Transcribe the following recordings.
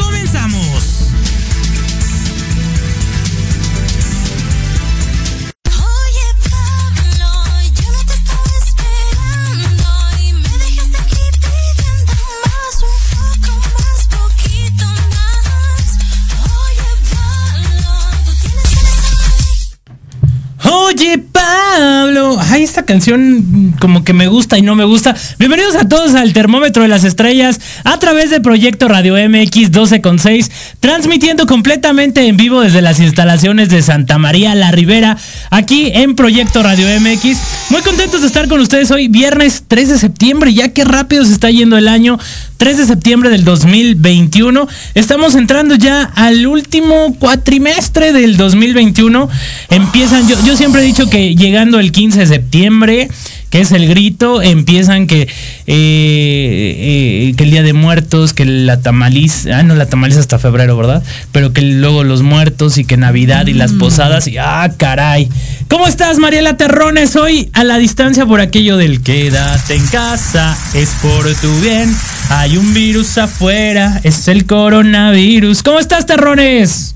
¡Comenzamos! Canción como que me gusta y no me gusta. Bienvenidos a todos al Termómetro de las Estrellas a través de Proyecto Radio MX 12.6, transmitiendo completamente en vivo desde las instalaciones de Santa María La Ribera, aquí en Proyecto Radio MX. Muy contentos de estar con ustedes hoy, viernes 3 de septiembre. Ya que rápido se está yendo el año. 3 de septiembre del 2021. Estamos entrando ya al último cuatrimestre del 2021. Empiezan, yo, yo siempre he dicho que llegando el 15 de septiembre, que es el grito, empiezan que, eh, eh, que el Día de Muertos, que la tamaliz, ah, no, la tamaliz hasta febrero, ¿verdad? Pero que luego los muertos y que Navidad y las posadas y, ah, caray. ¿Cómo estás, Mariela Terrones? Hoy a la distancia por aquello del quédate en casa, es por tu bien. Hay un virus afuera, es el coronavirus. ¿Cómo estás, Terrones?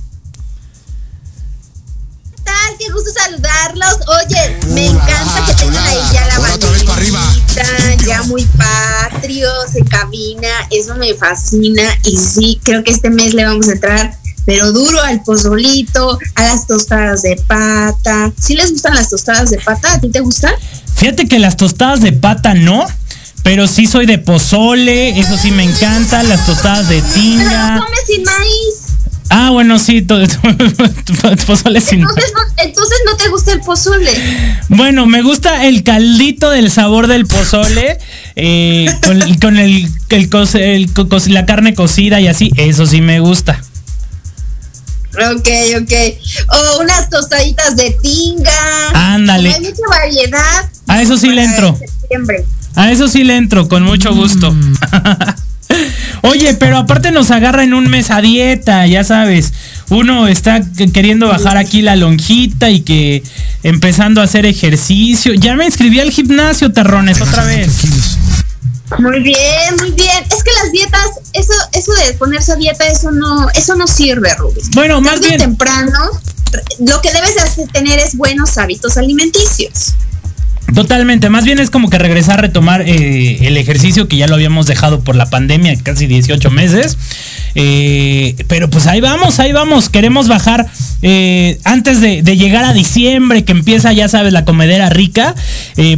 Tal? Qué gusto saludarlos. Oye, me encanta que tengan ahí ya la banderita, ya muy patrios en cabina. Eso me fascina. Y sí, creo que este mes le vamos a entrar, pero duro al pozolito, a las tostadas de pata. ¿Sí les gustan las tostadas de pata? ¿A ti te gustan? Fíjate que las tostadas de pata no. Pero sí soy de pozole, eso sí me encanta, las tostadas de tinga. Pero comes sin maíz. Ah, bueno, sí, todo, pozole sin Entonces no, entonces no te gusta el pozole. Bueno, me gusta el caldito del sabor del pozole, eh, con, con el, el co- el la carne cocida y así, eso sí me gusta. Ok, ok. O unas tostaditas de tinga. Ándale. Hay mucha variedad. A eso sí le entro. septiembre. A eso sí le entro, con mucho gusto. Oye, pero aparte nos agarra en un mes a dieta, ya sabes. Uno está que- queriendo bajar aquí la lonjita y que empezando a hacer ejercicio. Ya me inscribí al gimnasio, terrones, otra vez. Muy bien, muy bien. Es que las dietas, eso, eso de ponerse a dieta, eso no, eso no sirve, Rubis. Bueno, más bien- temprano, lo que debes de hacer- tener es buenos hábitos alimenticios. Totalmente, más bien es como que regresar a retomar eh, el ejercicio que ya lo habíamos dejado por la pandemia, casi 18 meses. Eh, pero pues ahí vamos, ahí vamos. Queremos bajar eh, antes de, de llegar a diciembre, que empieza, ya sabes, la comedera rica,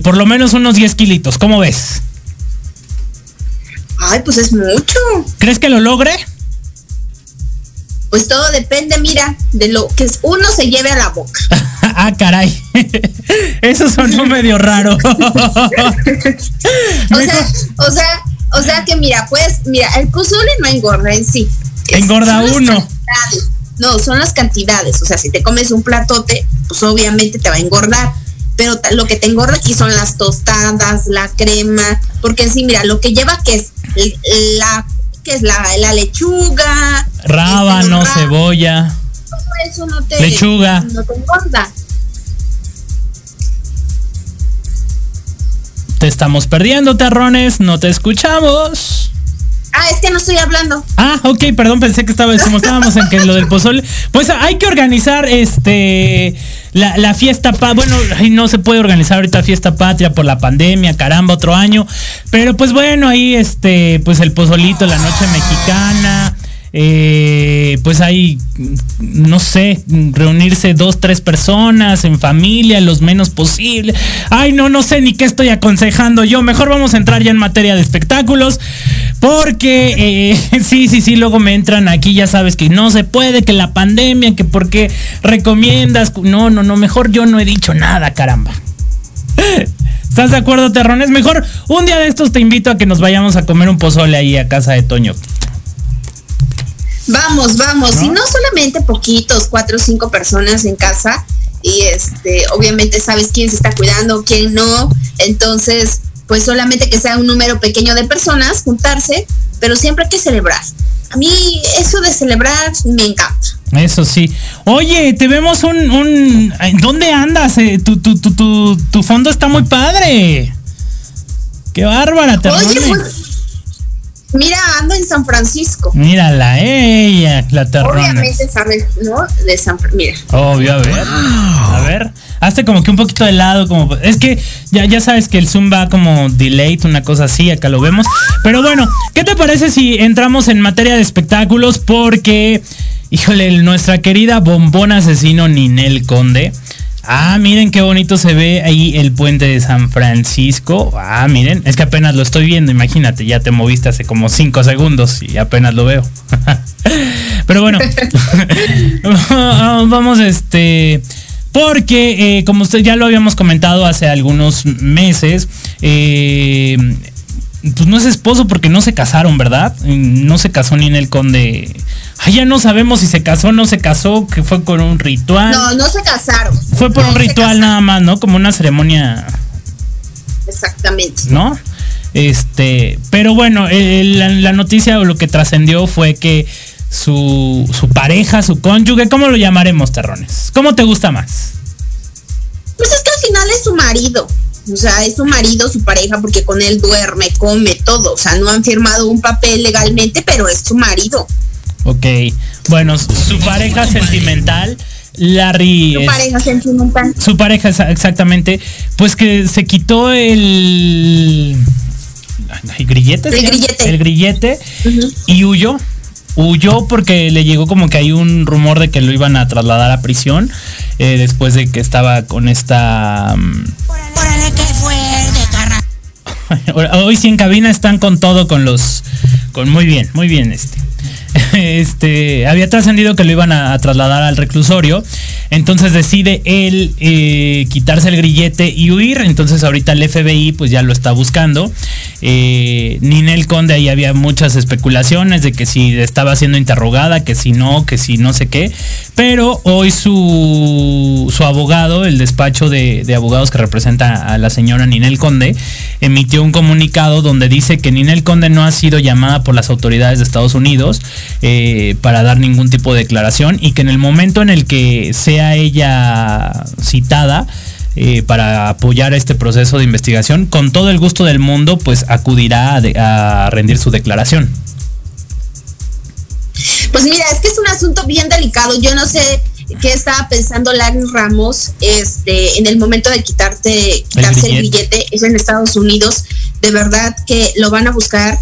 por lo menos unos 10 kilitos. ¿Cómo ves? Ay, pues es mucho. ¿Crees que lo logre? Pues todo depende, mira, de lo que uno se lleve a la boca. ah, caray. Eso sonó medio raro. O sea, o sea, o sea que mira, pues, mira, el pozole no engorda en sí. Engorda son uno. No, son las cantidades. O sea, si te comes un platote, pues obviamente te va a engordar. Pero lo que te engorda aquí son las tostadas, la crema, porque sí, mira, lo que lleva que es la que es la, la lechuga, Rábano, este, cebolla. todo eso no te Lechuga. no te engorda. Estamos perdiendo, terrones. No te escuchamos. Ah, es que no estoy hablando. Ah, ok, perdón, pensé que estaba, como estábamos en que lo del pozole. Pues hay que organizar este la, la fiesta pa, bueno, ay, no se puede organizar ahorita fiesta patria por la pandemia, caramba, otro año. Pero pues bueno, ahí este, pues el pozolito, la noche mexicana. Eh, pues hay, no sé, reunirse dos, tres personas en familia, los menos posible. Ay, no, no sé ni qué estoy aconsejando yo. Mejor vamos a entrar ya en materia de espectáculos. Porque eh, sí, sí, sí, luego me entran aquí, ya sabes que no se puede, que la pandemia, que por qué recomiendas. No, no, no, mejor yo no he dicho nada, caramba. ¿Estás de acuerdo, Terrones? Mejor un día de estos te invito a que nos vayamos a comer un pozole ahí a casa de Toño. Vamos, vamos. Y no solamente poquitos, cuatro o cinco personas en casa. Y este, obviamente sabes quién se está cuidando, quién no. Entonces, pues solamente que sea un número pequeño de personas, juntarse, pero siempre hay que celebrar. A mí eso de celebrar me encanta. Eso sí. Oye, te vemos un... un ¿Dónde andas? Eh, tu, tu, tu, tu, tu fondo está muy padre. Qué bárbara, te Oye, pues, Mira, ando en San Francisco. Mírala, ella, la terrona. Obviamente sabes, ¿no? De San Francisco. Mira. Obvio, a ver. A ver. Hazte como que un poquito de lado, como. Es que ya, ya sabes que el Zoom va como delayed, una cosa así, acá lo vemos. Pero bueno, ¿qué te parece si entramos en materia de espectáculos? Porque, híjole, nuestra querida bombón asesino Ninel Conde Ah, miren qué bonito se ve ahí el puente de San Francisco. Ah, miren, es que apenas lo estoy viendo, imagínate, ya te moviste hace como cinco segundos y apenas lo veo. Pero bueno, vamos este... Porque, eh, como usted ya lo habíamos comentado hace algunos meses, eh, pues no es esposo porque no se casaron, ¿verdad? No se casó ni en el conde. Ay, ya no sabemos si se casó o no se casó, que fue con un ritual. No, no se casaron. Fue por un ritual nada más, ¿no? Como una ceremonia. Exactamente. ¿No? Este, pero bueno, la, noticia o lo que trascendió fue que su, su pareja, su cónyuge, ¿cómo lo llamaremos, terrones? ¿Cómo te gusta más? Pues es que al final es su marido. O sea, es su marido, su pareja, porque con él duerme, come, todo. O sea, no han firmado un papel legalmente, pero es su marido. Ok. Bueno, su pareja sentimental. Larry. Su pareja sentimental. Su pareja, exactamente. Pues que se quitó el. ¿El grillete? El grillete. El grillete. Y huyó. Huyó porque le llegó como que hay un rumor de que lo iban a trasladar a prisión eh, después de que estaba con esta. Um, Hoy sí en cabina están con todo, con los. con muy bien, muy bien este. este, había trascendido que lo iban a, trasladar al reclusorio. Entonces decide él eh, quitarse el grillete y huir. Entonces ahorita el FBI pues ya lo está buscando. Eh, Ninel Conde ahí había muchas especulaciones de que si estaba siendo interrogada, que si no, que si no sé qué. Pero hoy su, su abogado, el despacho de, de abogados que representa a la señora Ninel Conde, emitió un comunicado donde dice que Ninel Conde no ha sido llamada por las autoridades de Estados Unidos eh, para dar ningún tipo de declaración y que en el momento en el que sea ella citada, eh, para apoyar este proceso de investigación, con todo el gusto del mundo, pues acudirá a, rendir su declaración. Pues mira, es que es un asunto bien delicado. Yo no sé qué estaba pensando Larry Ramos este, en el momento de quitarte, quitarse el billete. Es en Estados Unidos. De verdad que lo van a buscar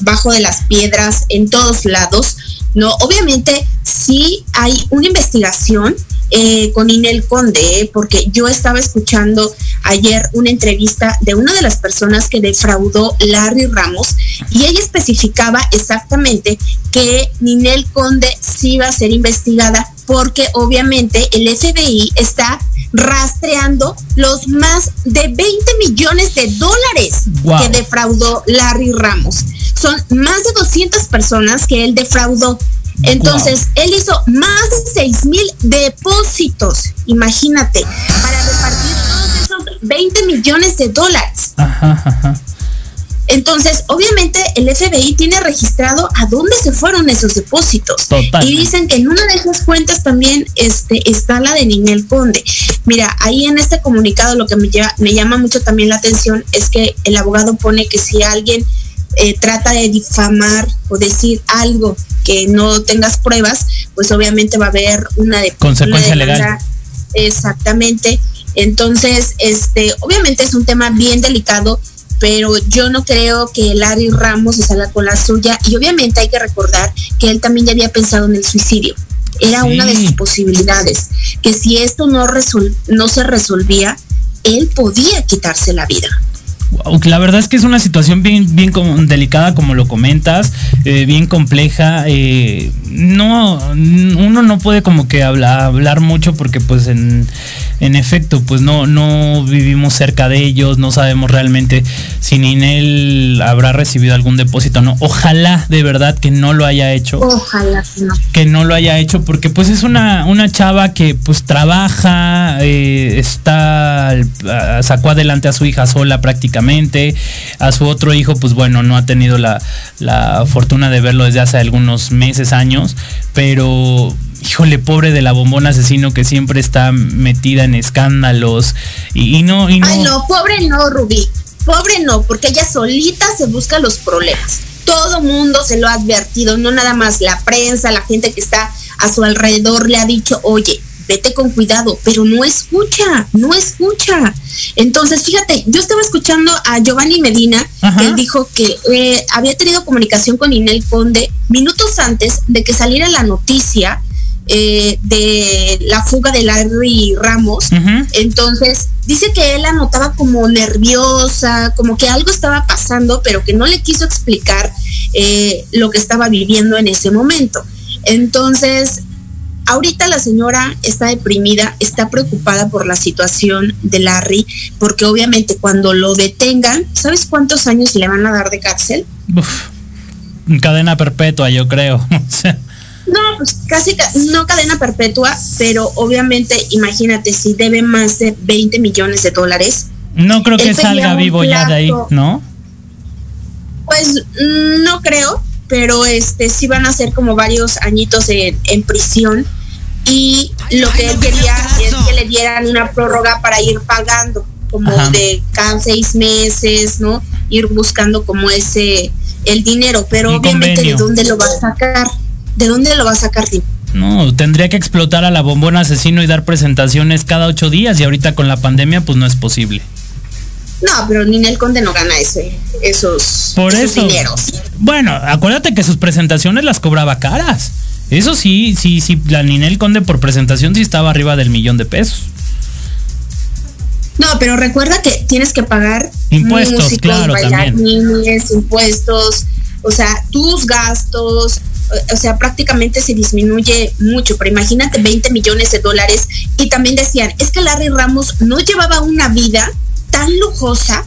bajo de las piedras, en todos lados, ¿no? Obviamente sí hay una investigación eh, con Inel Conde, porque yo estaba escuchando ayer una entrevista de una de las personas que defraudó Larry Ramos y ella especificaba exactamente que Ninel Conde sí iba a ser investigada porque obviamente el FBI está rastreando los más de 20 millones de dólares que defraudó Larry Ramos. Son más de 200 personas que él defraudó. Entonces, él hizo más de 6 mil depósitos, imagínate, para repartir todos esos 20 millones de dólares. Ajá, ajá. Entonces, obviamente el FBI tiene registrado a dónde se fueron esos depósitos. Y dicen que en una de esas cuentas también este, está la de Ninel Conde. Mira, ahí en este comunicado lo que me, me llama mucho también la atención es que el abogado pone que si alguien eh, trata de difamar o decir algo que no tengas pruebas, pues obviamente va a haber una de consecuencia legal. Exactamente. Entonces, este, obviamente es un tema bien delicado pero yo no creo que Larry Ramos se salga con la suya y obviamente hay que recordar que él también ya había pensado en el suicidio. Era una de sus posibilidades, que si esto no, no se resolvía, él podía quitarse la vida. La verdad es que es una situación bien, bien delicada, como lo comentas, eh, bien compleja. Eh, no, uno no puede como que hablar, hablar mucho porque pues en, en, efecto, pues no, no vivimos cerca de ellos, no sabemos realmente si Ninel habrá recibido algún depósito o no. Ojalá de verdad que no lo haya hecho. Ojalá no. Que no lo haya hecho porque pues es una, una chava que pues trabaja, eh, está, sacó adelante a su hija sola prácticamente, a su otro hijo pues bueno, no ha tenido la, la fortuna de verlo desde hace algunos meses, años, pero híjole, pobre de la bombón asesino que siempre está metida en escándalos y, no, y no. Ay, no, pobre no, Rubí. Pobre no, porque ella solita se busca los problemas. Todo mundo se lo ha advertido, no nada más la prensa, la gente que está a su alrededor le ha dicho, oye, vete con cuidado, pero no escucha, no escucha. Entonces, fíjate, yo estaba escuchando a Giovanni Medina, que él dijo que eh, había tenido comunicación con Inel Conde minutos antes de que saliera la noticia eh, de la fuga de Larry Ramos. Entonces, dice que él la notaba como nerviosa, como que algo estaba pasando, pero que no le quiso explicar eh, lo que estaba viviendo en ese momento. Entonces, Ahorita la señora está deprimida, está preocupada por la situación de Larry, porque obviamente cuando lo detengan, ¿sabes cuántos años le van a dar de cárcel? Uf, cadena perpetua, yo creo. no, pues casi no cadena perpetua, pero obviamente imagínate si debe más de 20 millones de dólares. No creo que salga vivo ya de ahí, ¿no? Pues no creo, pero este sí van a ser como varios añitos en, en prisión y lo que él quería es que le dieran una prórroga para ir pagando como de cada seis meses, ¿no? Ir buscando como ese el dinero, pero obviamente de dónde lo va a sacar, de dónde lo va a sacar. No, tendría que explotar a la bombona asesino y dar presentaciones cada ocho días y ahorita con la pandemia pues no es posible. No, pero Ninel Conde no gana ese, esos, Por eso. dineros. Bueno, acuérdate que sus presentaciones las cobraba caras. Eso sí, sí, sí, la Ninel Conde por presentación sí estaba arriba del millón de pesos. No, pero recuerda que tienes que pagar impuestos, claro, bailarines, impuestos, o sea, tus gastos, o sea, prácticamente se disminuye mucho, pero imagínate 20 millones de dólares y también decían, es que Larry Ramos no llevaba una vida tan lujosa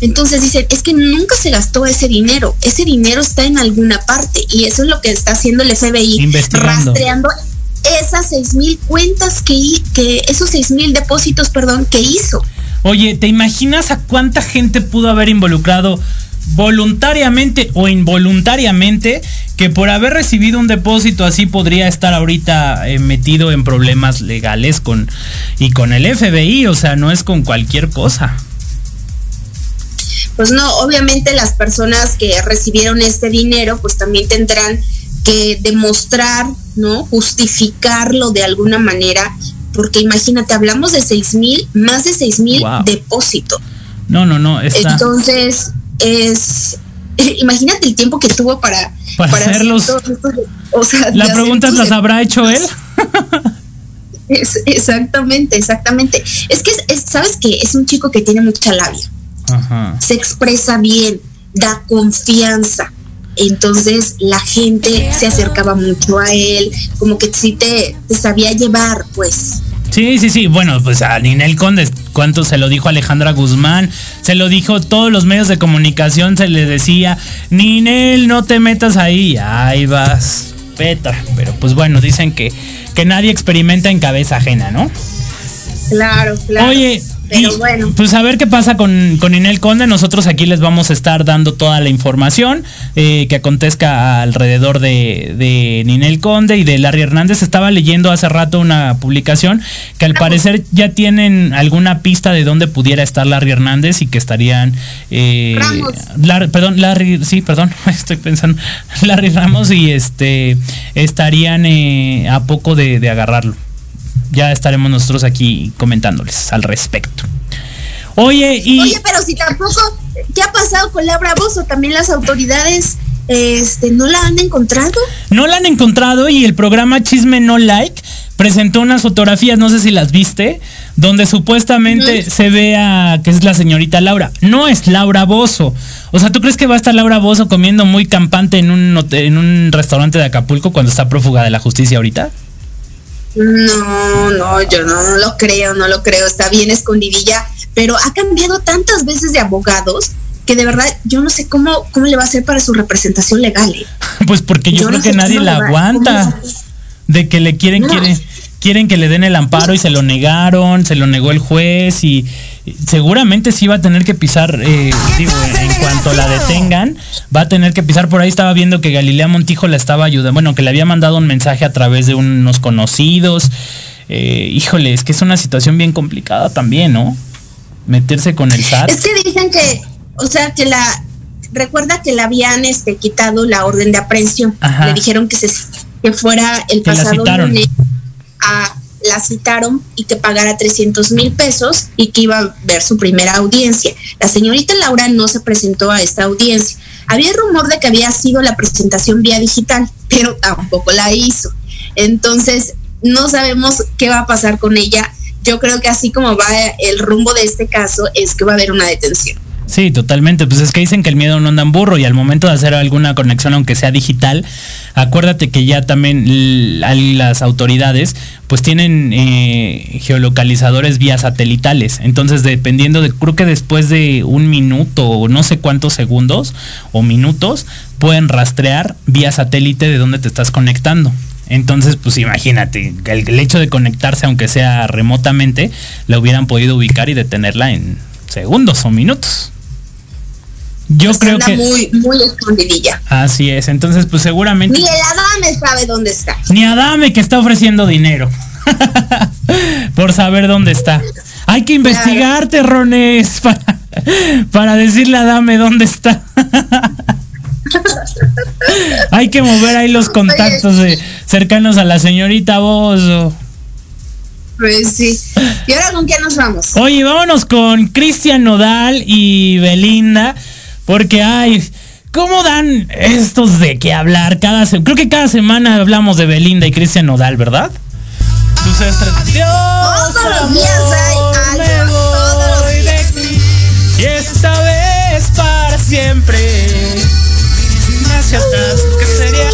entonces dicen, es que nunca se gastó ese dinero, ese dinero está en alguna parte y eso es lo que está haciendo el FBI, rastreando esas seis mil cuentas que, que esos seis mil depósitos, perdón, que hizo. Oye, ¿te imaginas a cuánta gente pudo haber involucrado voluntariamente o involuntariamente que por haber recibido un depósito así podría estar ahorita eh, metido en problemas legales con y con el FBI, o sea, no es con cualquier cosa pues no, obviamente las personas que recibieron este dinero pues también tendrán que demostrar, ¿no? Justificarlo de alguna manera, porque imagínate, hablamos de seis mil, más de seis mil depósito. No, no, no. Entonces, es, imagínate el tiempo que tuvo para, para, hacerlos. o sea, La pregunta es, ¿las habrá hecho él? exactamente, exactamente. Es que, ¿sabes que Es un chico que tiene mucha labia se expresa bien, da confianza. Entonces la gente se acercaba mucho a él, como que sí te, sabía llevar, pues. Sí, sí, sí. Bueno, pues a Ninel Conde, ¿cuánto se lo dijo Alejandra Guzmán? Se lo dijo todos los medios de comunicación, se le decía, Ninel, no te metas ahí. Ahí vas, Petra. Pero pues bueno, dicen que, que nadie experimenta en cabeza ajena, ¿no? Claro, claro. Oye, pero bueno. Pues a ver qué pasa con, con, Inel Conde. Nosotros aquí les vamos a estar dando toda la información eh, que acontezca alrededor de, de, Ninel Conde y de Larry Hernández. Estaba leyendo hace rato una publicación que al parecer ya tienen alguna pista de dónde pudiera estar Larry Hernández y que estarían. Eh, perdón, Larry, sí, perdón, estoy pensando. Larry Ramos y este estarían eh, a poco de, de agarrarlo ya estaremos nosotros aquí comentándoles al respecto. Oye, y... Oye, pero si tampoco, ¿qué ha pasado con Laura Bozo? También las autoridades este, no la han encontrado. No la han encontrado y el programa Chisme No Like presentó unas fotografías, no sé si las viste, donde supuestamente se vea que es la señorita Laura. No es Laura Bozo. O sea, ¿tú crees que va a estar Laura Bozo comiendo muy campante en un, en un restaurante de Acapulco cuando está prófuga de la justicia ahorita? No, no, yo no, no lo creo, no lo creo. Está bien escondidilla, pero ha cambiado tantas veces de abogados que de verdad yo no sé cómo, cómo le va a hacer para su representación legal. ¿eh? Pues porque yo, creo que nadie la aguanta. De que le quieren, quieren, quieren que le den el amparo y se lo negaron, se lo negó el juez y seguramente sí va a tener que pisar, eh, digo, en cuanto la detengan, va a tener que pisar. Por ahí estaba viendo que Galilea Montijo la estaba ayudando, bueno, que le había mandado un mensaje a través de unos conocidos. Eh, híjole, es que es una situación bien complicada también, ¿no? Meterse con el SAT. Es que dicen que o sea, que la, recuerda que le habían este, quitado la orden de aprehensión. Le dijeron que, se, que fuera el pasado lunes a la citaron y que pagara 300 mil pesos y que iba a ver su primera audiencia. La señorita Laura no se presentó a esta audiencia. Había rumor de que había sido la presentación vía digital, pero tampoco la hizo. Entonces, no sabemos qué va a pasar con ella. Yo creo que así como va el rumbo de este caso, es que va a haber una detención. Sí, totalmente. Pues es que dicen que el miedo no anda en burro y al momento de hacer alguna conexión, aunque sea digital, acuérdate que ya también las autoridades pues tienen eh, geolocalizadores vía satelitales. Entonces, dependiendo de, creo que después de un minuto o no sé cuántos segundos o minutos, pueden rastrear vía satélite de dónde te estás conectando. Entonces, pues imagínate, el, el hecho de conectarse, aunque sea remotamente, la hubieran podido ubicar y detenerla en segundos o minutos. Yo creo que. muy, muy escondidilla. Así es. Entonces, pues seguramente. Ni el Adame sabe dónde está. Ni Adame que está ofreciendo dinero. Por saber dónde está. Hay que investigarte, Rones, para, para decirle a Adame dónde está. Hay que mover ahí los contactos cercanos a la señorita Bozo. Pues sí. ¿Y ahora con quién nos vamos? Oye, vámonos con Cristian Nodal y Belinda. Porque, ay, ¿cómo dan estos de qué hablar? Cada Creo que cada semana hablamos de Belinda y Cristian Nodal, ¿verdad? Tus todos los días hay algo, todos los días. Y esta vez para siempre. Hacia atrás, que sería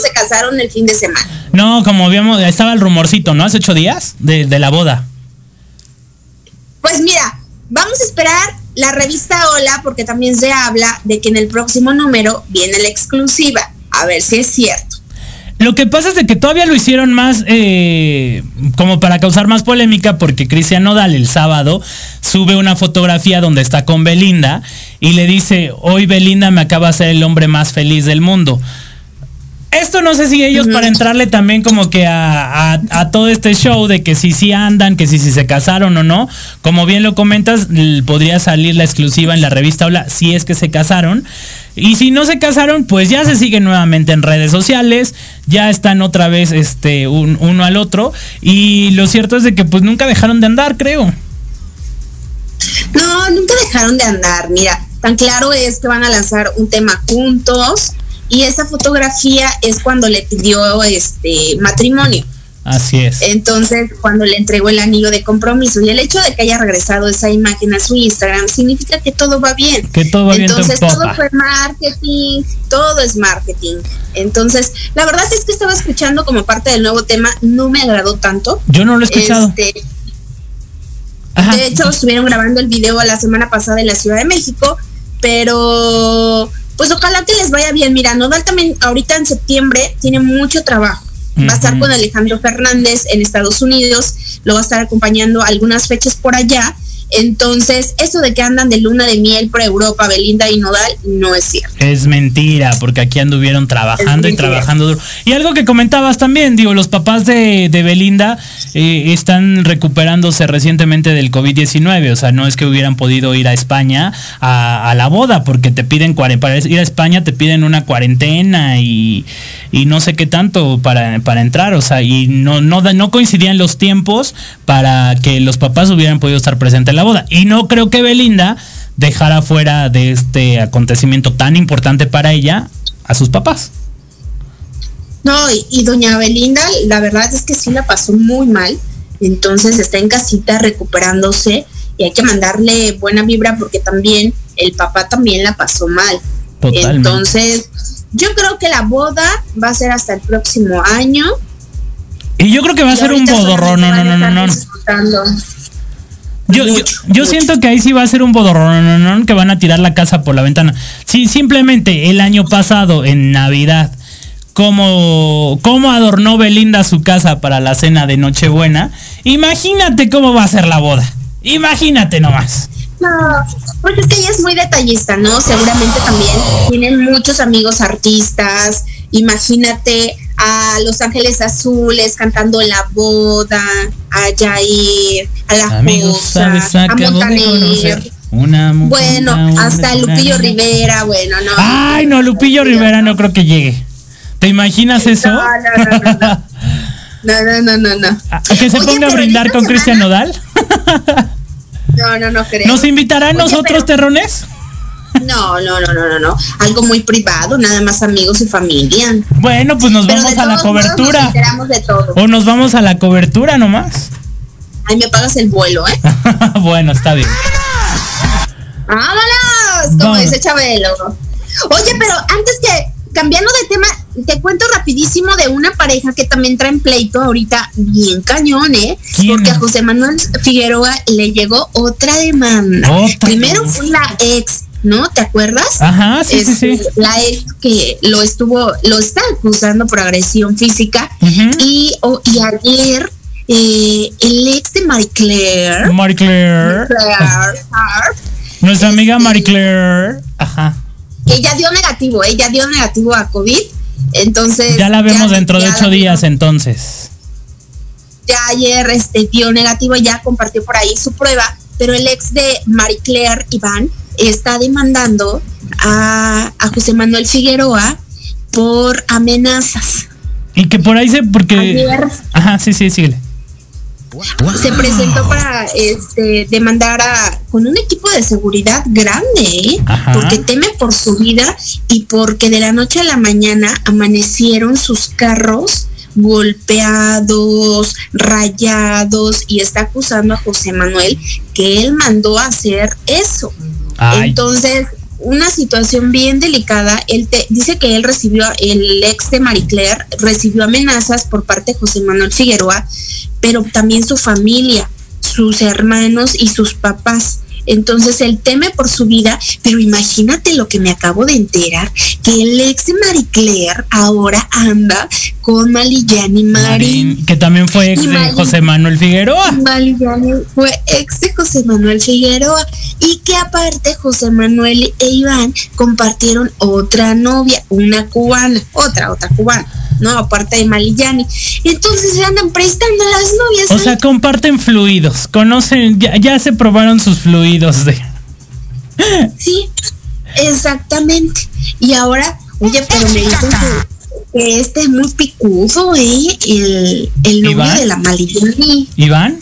se casaron el fin de semana. No, como habíamos, estaba el rumorcito, ¿no? Hace ocho días de, de la boda. Pues mira, vamos a esperar la revista Hola porque también se habla de que en el próximo número viene la exclusiva. A ver si es cierto. Lo que pasa es de que todavía lo hicieron más eh, como para causar más polémica porque Cristian Nodal el sábado sube una fotografía donde está con Belinda y le dice, hoy Belinda me acaba de ser el hombre más feliz del mundo. Esto no sé si ellos para entrarle también como que a, todo este show de que si sí andan, que si, si se casaron o no. Como bien lo comentas, podría salir la exclusiva en la revista Hola si es que se casaron. Y si no se casaron, pues ya se siguen nuevamente en redes sociales, ya están otra vez este uno al otro. Y lo cierto es de que pues nunca dejaron de andar, creo. No, nunca dejaron de andar. Mira, tan claro es que van a lanzar un tema juntos y esa fotografía es cuando le pidió este matrimonio. Así es. Entonces, cuando le entregó el anillo de compromiso y el hecho de que haya regresado esa imagen a su Instagram significa que todo va bien. Que todo va Entonces, todo fue marketing, todo es marketing. Entonces, la verdad es que estaba escuchando como parte del nuevo tema, no me agradó tanto. Yo no lo he escuchado. Este, de hecho, estuvieron grabando el video la semana pasada en la Ciudad de México, pero pues ojalá que les vaya bien. Mira, Nodal también ahorita en septiembre tiene mucho trabajo. Va a estar con Alejandro Fernández en Estados Unidos, lo va a estar acompañando algunas fechas por allá entonces, eso de que andan de luna de miel por Europa, Belinda y Nodal, no es cierto. Es mentira, porque aquí anduvieron trabajando y trabajando duro. Y algo que comentabas también, digo, los papás de, Belinda eh, están recuperándose recientemente del COVID-19, o sea, no es que hubieran podido ir a España a, la boda, porque te piden, para ir a España te piden una cuarentena y, no sé qué tanto para, para entrar, o sea, y no, no, no coincidían los tiempos para que los papás hubieran podido estar presentes en la boda. Y no creo que Belinda dejar afuera de este acontecimiento tan importante para ella a sus papás. No, y, doña Belinda, la verdad es que sí la pasó muy mal, entonces está en casita recuperándose y hay que mandarle buena vibra porque también el papá también la pasó mal. Entonces, yo creo que la boda va a ser hasta el próximo año. Y yo creo que va a ser un bodorrón, no, no, no, no, Yo, yo, siento que ahí sí va a ser un bodorrón, que van a tirar la casa por la ventana. Sí, simplemente el año pasado, en Navidad, cómo, cómo adornó Belinda su casa para la cena de Nochebuena, imagínate cómo va a ser la boda. Imagínate nomás. No, pues es que ella es muy detallista, ¿no? Seguramente también tienen muchos amigos artistas. Imagínate a Los Ángeles Azules cantando la boda, a Jair, a la Amigos, a, Montaner. Una bueno, hasta Lupillo Rivera, bueno, no. Ay, no, Lupillo Rivera no creo que llegue. ¿Te imaginas eso? No, no, no, no. no, ¿Que se ponga a brindar con Cristian Nodal? no, no, no creo. ¿Nos invitarán nosotros, terrones? No, no, no, no, no, no. Algo muy privado, nada más amigos y familia. Bueno, pues nos vamos a la cobertura. Nos de todo. O nos vamos a la cobertura nomás. Ahí me pagas el vuelo, ¿eh? bueno, está bien. ¡Vámonos! Como dice Chabelo. Oye, pero antes que cambiando de tema, te cuento rapidísimo de una pareja que también trae en pleito ahorita bien cañón, ¿eh? Porque a José Manuel Figueroa le llegó otra demanda. Primero fue la ex, ¿no? ¿Te acuerdas? Ajá, sí, sí, sí. Este, la ex que lo estuvo, lo está acusando por agresión física y, y ayer eh, el ex de Marie Claire. Marie Claire. Nuestra amiga Marie Claire. Ajá que ya dio negativo, ella dio negativo a COVID. Entonces. Ya la vemos dentro de ocho días, entonces. Ya ayer este, dio negativo, ya compartió por ahí su prueba, pero el ex de Marie Claire Iván está demandando a, a José Manuel Figueroa por amenazas. Y que por ahí se. Porque. Ajá, sí, sí, síguele se presentó para este, demandar a, con un equipo de seguridad grande, ¿eh? porque teme por su vida y porque de la noche a la mañana amanecieron sus carros golpeados, rayados y está acusando a José Manuel que él mandó a hacer eso. Entonces, una situación bien delicada. Él te, dice que él recibió, el ex de Marie Claire recibió amenazas por parte de José Manuel Figueroa, pero también su familia, sus hermanos y sus papás. Entonces él teme por su vida, pero imagínate lo que me acabo de enterar, que el ex de Marie Claire ahora anda con Malillani Marín. Que también fue ex de José Manuel Figueroa. Malillani fue ex de José Manuel Figueroa. Y que aparte José Manuel e Iván compartieron otra novia, una cubana, otra, otra cubana. ¿No? Aparte de Malillani. Entonces se andan prestando las novias. O sea, comparten fluidos, conocen, ya, ya se probaron sus fluidos de. Sí, exactamente. Y ahora, oye, pero me dicen que, este es muy picudo, ¿eh? El, el novio de la Malillani. ¿Iván?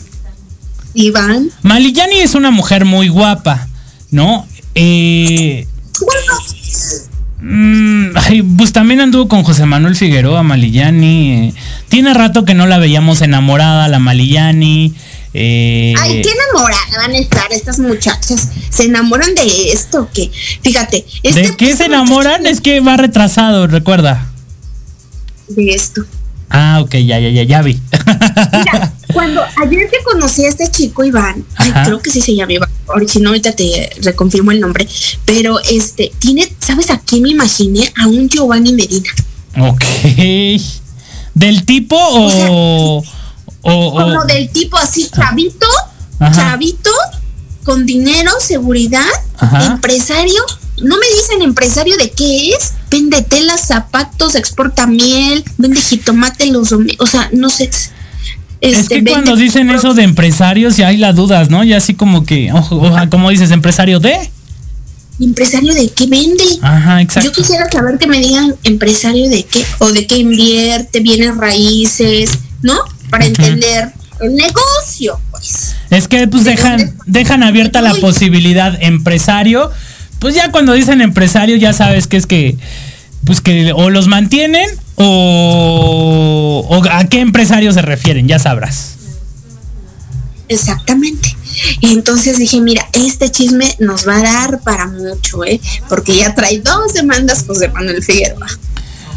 Iván. Malillani es una mujer muy guapa, ¿no? Eh, bueno, Mm, pues también anduvo con José Manuel Figueroa, Malillani. Eh, tiene rato que no la veíamos enamorada, la Malillani. Eh, Ay, qué enamorada van a estar estas muchachas. Se enamoran de esto, que fíjate. Este ¿De qué se enamoran? Es que va retrasado, recuerda. De esto. Ah, ok, ya, ya, ya, ya vi. Mira, cuando ayer que conocí a este chico Iván, creo que sí se llama Iván, no ahorita te reconfirmo el nombre, pero este, tiene, ¿sabes a quién me imaginé? A un Giovanni Medina. Ok. ¿Del tipo o, o, como del tipo así, chavito, chavito, con dinero, seguridad, empresario, no me dicen empresario de qué es, vende telas, zapatos, exporta miel, vende jitomate, los o sea, no sé. Es que este, cuando dicen eso de empresarios ya hay las dudas, ¿no? Ya así como que, ojo, como dices, empresario de empresario de qué vende. Ajá, exacto. Yo quisiera saber que me digan empresario de qué, o de qué invierte, bienes raíces, ¿no? Para entender el negocio, pues. pues. Es que pues dejan, dejan abierta la posibilidad empresario. Pues ya cuando dicen empresario ya sabes que es que pues que o los mantienen o, o a qué empresario se refieren, ya sabrás. Exactamente. Y entonces dije, mira, este chisme nos va a dar para mucho, ¿eh? Porque ya trae dos demandas José Manuel Figueroa.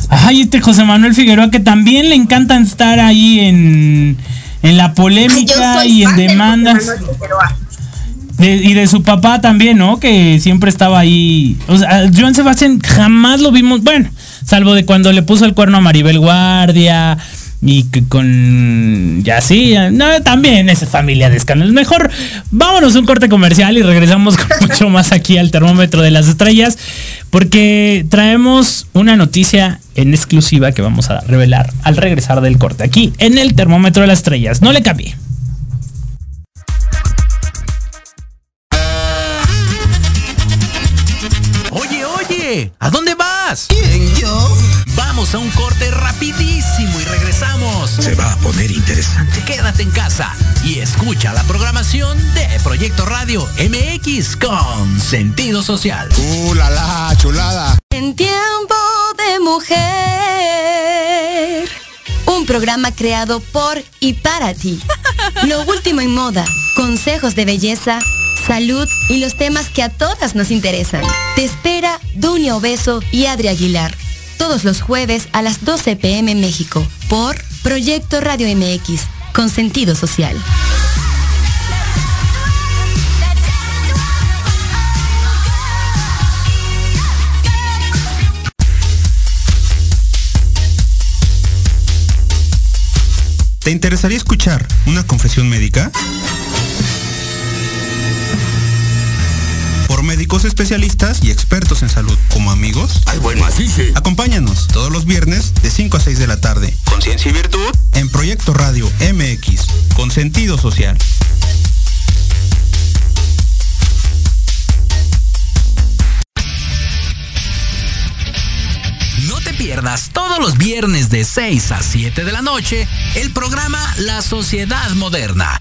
Ay, este José Manuel Figueroa que también le encanta estar ahí en, en la polémica y en demandas. y de su papá también, ¿no? Que siempre estaba ahí. O sea, Joan Sebastián jamás lo vimos, bueno, salvo de cuando le puso el cuerno a Maribel Guardia y que con ya sí, no, también es familia de escándalos. Mejor vámonos un corte comercial y regresamos con mucho más aquí al termómetro de las estrellas, porque traemos una noticia en exclusiva que vamos a revelar al regresar del corte aquí en el termómetro de las estrellas. No le cambie. Oye, oye, ¿a dónde vas? ¿Quién, Vamos a un corte rapidísimo y regresamos. Se va a poner interesante. Quédate en casa y escucha la programación de Proyecto Radio MX con sentido social. ¡Uh, la, la chulada! En tiempo de mujer. Un programa creado por y para ti. Lo último en moda, consejos de belleza, salud y los temas que a todas nos interesan. Te espera Dunia Obeso y Adri Aguilar todos los jueves a las 12 pm México por Proyecto Radio MX con sentido social. ¿Te interesaría escuchar una confesión médica? Médicos especialistas y expertos en salud como amigos. Ay, bueno, así sí. Acompáñanos todos los viernes de 5 a 6 de la tarde. Conciencia y virtud. En Proyecto Radio MX, con sentido social. No te pierdas todos los viernes de 6 a 7 de la noche el programa La Sociedad Moderna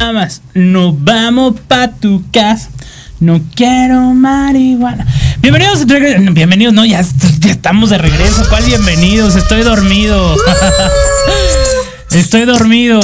Más. Nos vamos pa' tu casa. No quiero marihuana. Bienvenidos, bienvenidos, no, ya, estamos de regreso. ¿Cuál bienvenidos? Estoy dormido. Estoy dormido.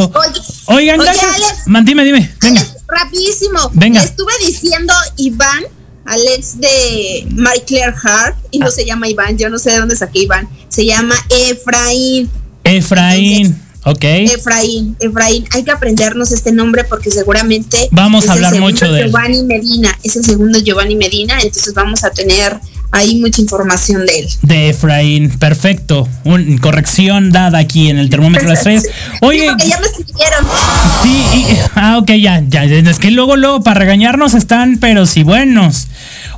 Oigan, gracias. dime, dime. Venga. rapidísimo. Venga. estuve diciendo Iván, Alex de My Claire Hart, y no ah. se llama Iván, yo no sé de dónde saqué Iván. Se llama Efraín. Efraín. Ok. Efraín, Efraín, hay que aprendernos este nombre porque seguramente vamos a hablar mucho de Giovanni Medina, es el segundo Giovanni Medina, entonces vamos a tener ahí mucha información de él. De Efraín, perfecto. Un, corrección dada aquí en el termómetro de las tres. Oye. Sí, ya me escribieron. Sí, ah, ok, ya, ya. Es que luego, luego, para regañarnos están, pero sí buenos.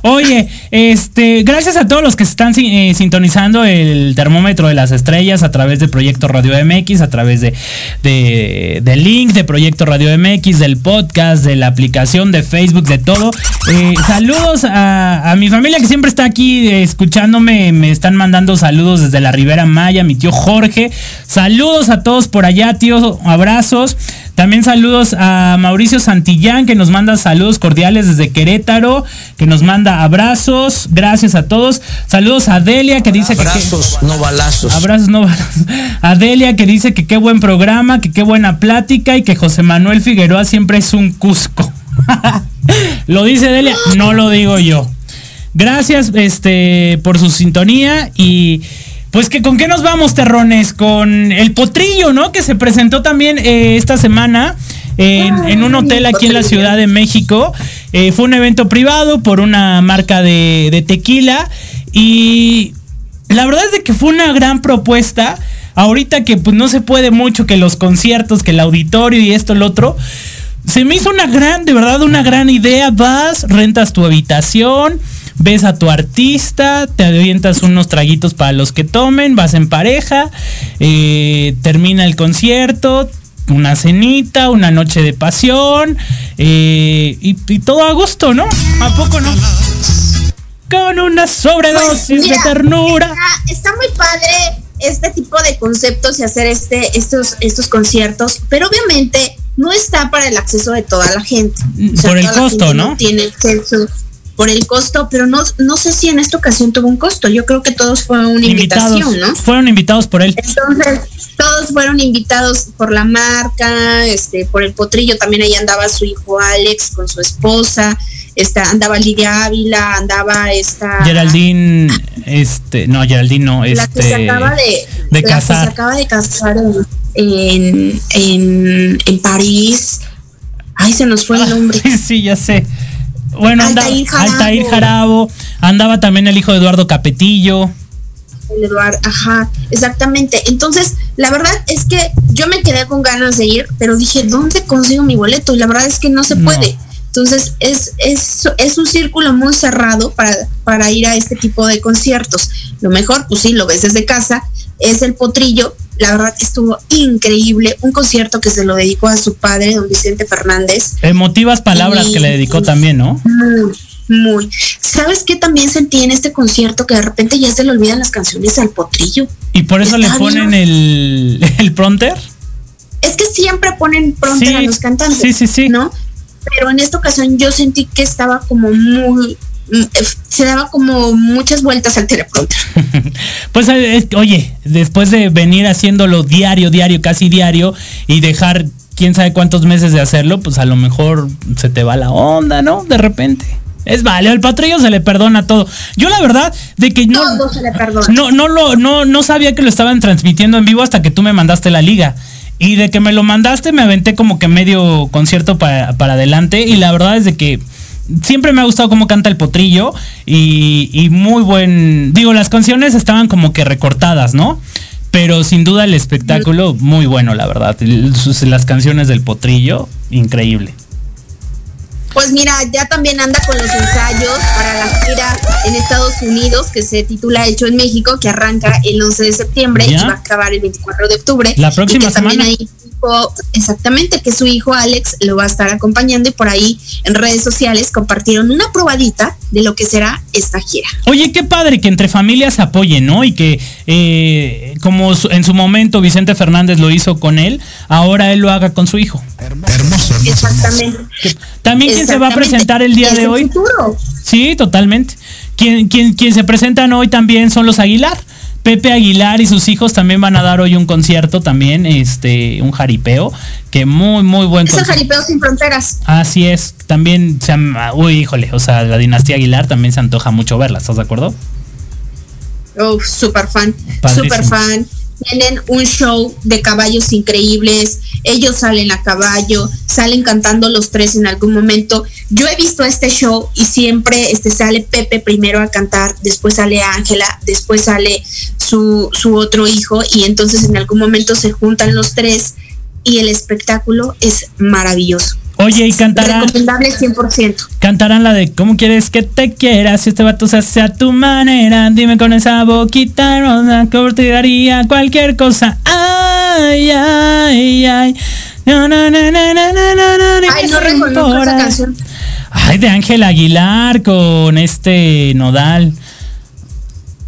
Oye, este, gracias a todos los que están eh, sintonizando el termómetro de las estrellas a través del proyecto Radio MX, a través de, del link de Proyecto Radio MX, del podcast, de la aplicación de Facebook, de todo. Eh, saludos a, a mi familia que siempre está aquí aquí eh, escuchándome, me están mandando saludos desde la Ribera Maya, mi tío Jorge. Saludos a todos por allá, tío, abrazos. También saludos a Mauricio Santillán, que nos manda saludos cordiales desde Querétaro, que nos manda abrazos. Gracias a todos. Saludos a Delia, que dice que... Abrazos, no balazos. Abrazos, no balazos. A Delia, que dice que qué buen programa, que qué buena plática y que José Manuel Figueroa siempre es un Cusco. lo dice Delia, no lo digo yo. Gracias este, por su sintonía y pues que con qué nos vamos, terrones, con el potrillo, ¿no? Que se presentó también eh, esta semana en, un hotel aquí en la Ciudad de México. Eh, fue un evento privado por una marca de, tequila y la verdad es de que fue una gran propuesta. Ahorita que pues no se puede mucho que los conciertos, que el auditorio y esto, el otro. Se me hizo una gran, de verdad, una gran idea. Vas, rentas tu habitación, ves a tu artista, te avientas unos traguitos para los que tomen, vas en pareja, eh, termina el concierto, una cenita, una noche de pasión eh, y, todo a gusto, ¿no? ¿A poco no? Con una sobredosis pues, de ternura. Está, muy padre este tipo de conceptos y hacer este, estos, estos conciertos, pero obviamente no está para el acceso de toda la gente. Por el costo, ¿no? no tiene acceso por el costo, pero no, no sé si en esta ocasión tuvo un costo. Yo creo que todos fueron una invitación, ¿no? Fueron invitados por él. Entonces, todos fueron invitados por la marca, este, por el potrillo, también ahí andaba su hijo Alex con su esposa, esta, andaba Lidia Ávila, andaba esta Geraldine, este, no, Geraldine no, este, la que se este, acaba de, de casar. se acaba de casar en, en, en París. Ay, se nos fue el nombre. sí, ya sé. Bueno, Altair andaba Jarabo. andaba también el hijo de Eduardo Capetillo. El Eduardo, ajá, exactamente. Entonces, la verdad es que yo me quedé con ganas de ir, pero dije, ¿dónde consigo mi boleto? Y la verdad es que no se puede. Entonces, es, es, es un círculo muy cerrado para, para ir a este tipo de conciertos. Lo mejor, pues sí, lo ves desde casa, es el potrillo, la verdad estuvo increíble. Un concierto que se lo dedicó a su padre, don Vicente Fernández. Emotivas palabras que le dedicó también, ¿no? Muy, muy. ¿Sabes qué también sentí en este concierto? Que de repente ya se le olvidan las canciones al potrillo. ¿Y por eso le ponen el, el pronter? Es que siempre ponen pronter a los cantantes. Sí, sí, sí. ¿No? Pero en esta ocasión yo sentí que estaba como muy se daba como muchas vueltas al teleprompter. pues eh, oye, después de venir haciéndolo diario, diario, casi diario y dejar quién sabe cuántos meses de hacerlo, pues a lo mejor se te va la onda, ¿no? De repente. Es vale, al patrullo se le perdona todo. Yo la verdad de que no no no lo no no sabía que lo estaban transmitiendo en vivo hasta que tú me mandaste la liga. Y de que me lo mandaste me aventé como que medio concierto para, para adelante y la verdad es de que siempre me ha gustado cómo canta el potrillo y, muy buen, digo, las canciones estaban como que recortadas, ¿no? Pero sin duda el espectáculo muy bueno, la verdad. Las canciones del potrillo, increíble. Pues mira, ya también anda con los ensayos para la gira en Estados Unidos que se titula Hecho en México, que arranca el 11 de septiembre y va a acabar el 24 de octubre. La próxima semana exactamente que su hijo Alex lo va a estar acompañando y por ahí en redes sociales compartieron una probadita de lo que será esta gira. Oye, qué padre que entre familias apoyen, ¿no? Y que eh, como en su momento Vicente Fernández lo hizo con él, ahora él lo haga con su hijo. Hermoso, Exactamente. También quien se va a presentar el día de hoy. Sí, totalmente. Quien, quien, quien se presentan hoy también son los Aguilar. Pepe Aguilar y sus hijos también van a dar hoy un concierto también, este, un jaripeo, que muy, muy buen Es el jaripeo sin fronteras. Así es, también se uy, híjole, o sea, la dinastía Aguilar también se antoja mucho verla, ¿estás de acuerdo? Oh, super fan, super fan tienen un show de caballos increíbles, ellos salen a caballo, salen cantando los tres en algún momento. Yo he visto este show y siempre este, sale Pepe primero a cantar, después sale Ángela, después sale su, su otro hijo y entonces en algún momento se juntan los tres y el espectáculo es maravilloso. Oye, y cantarán. Recomendable 100%. Cantarán la de ¿Cómo quieres que te quiera? Si este vato se hace a tu manera, dime con esa boquita rosa que te daría cualquier cosa. Ay, ay, ay. No, no, no, no, no, no, Ay, no reconozco esa canción. Ay, de Ángel Aguilar con este Nodal.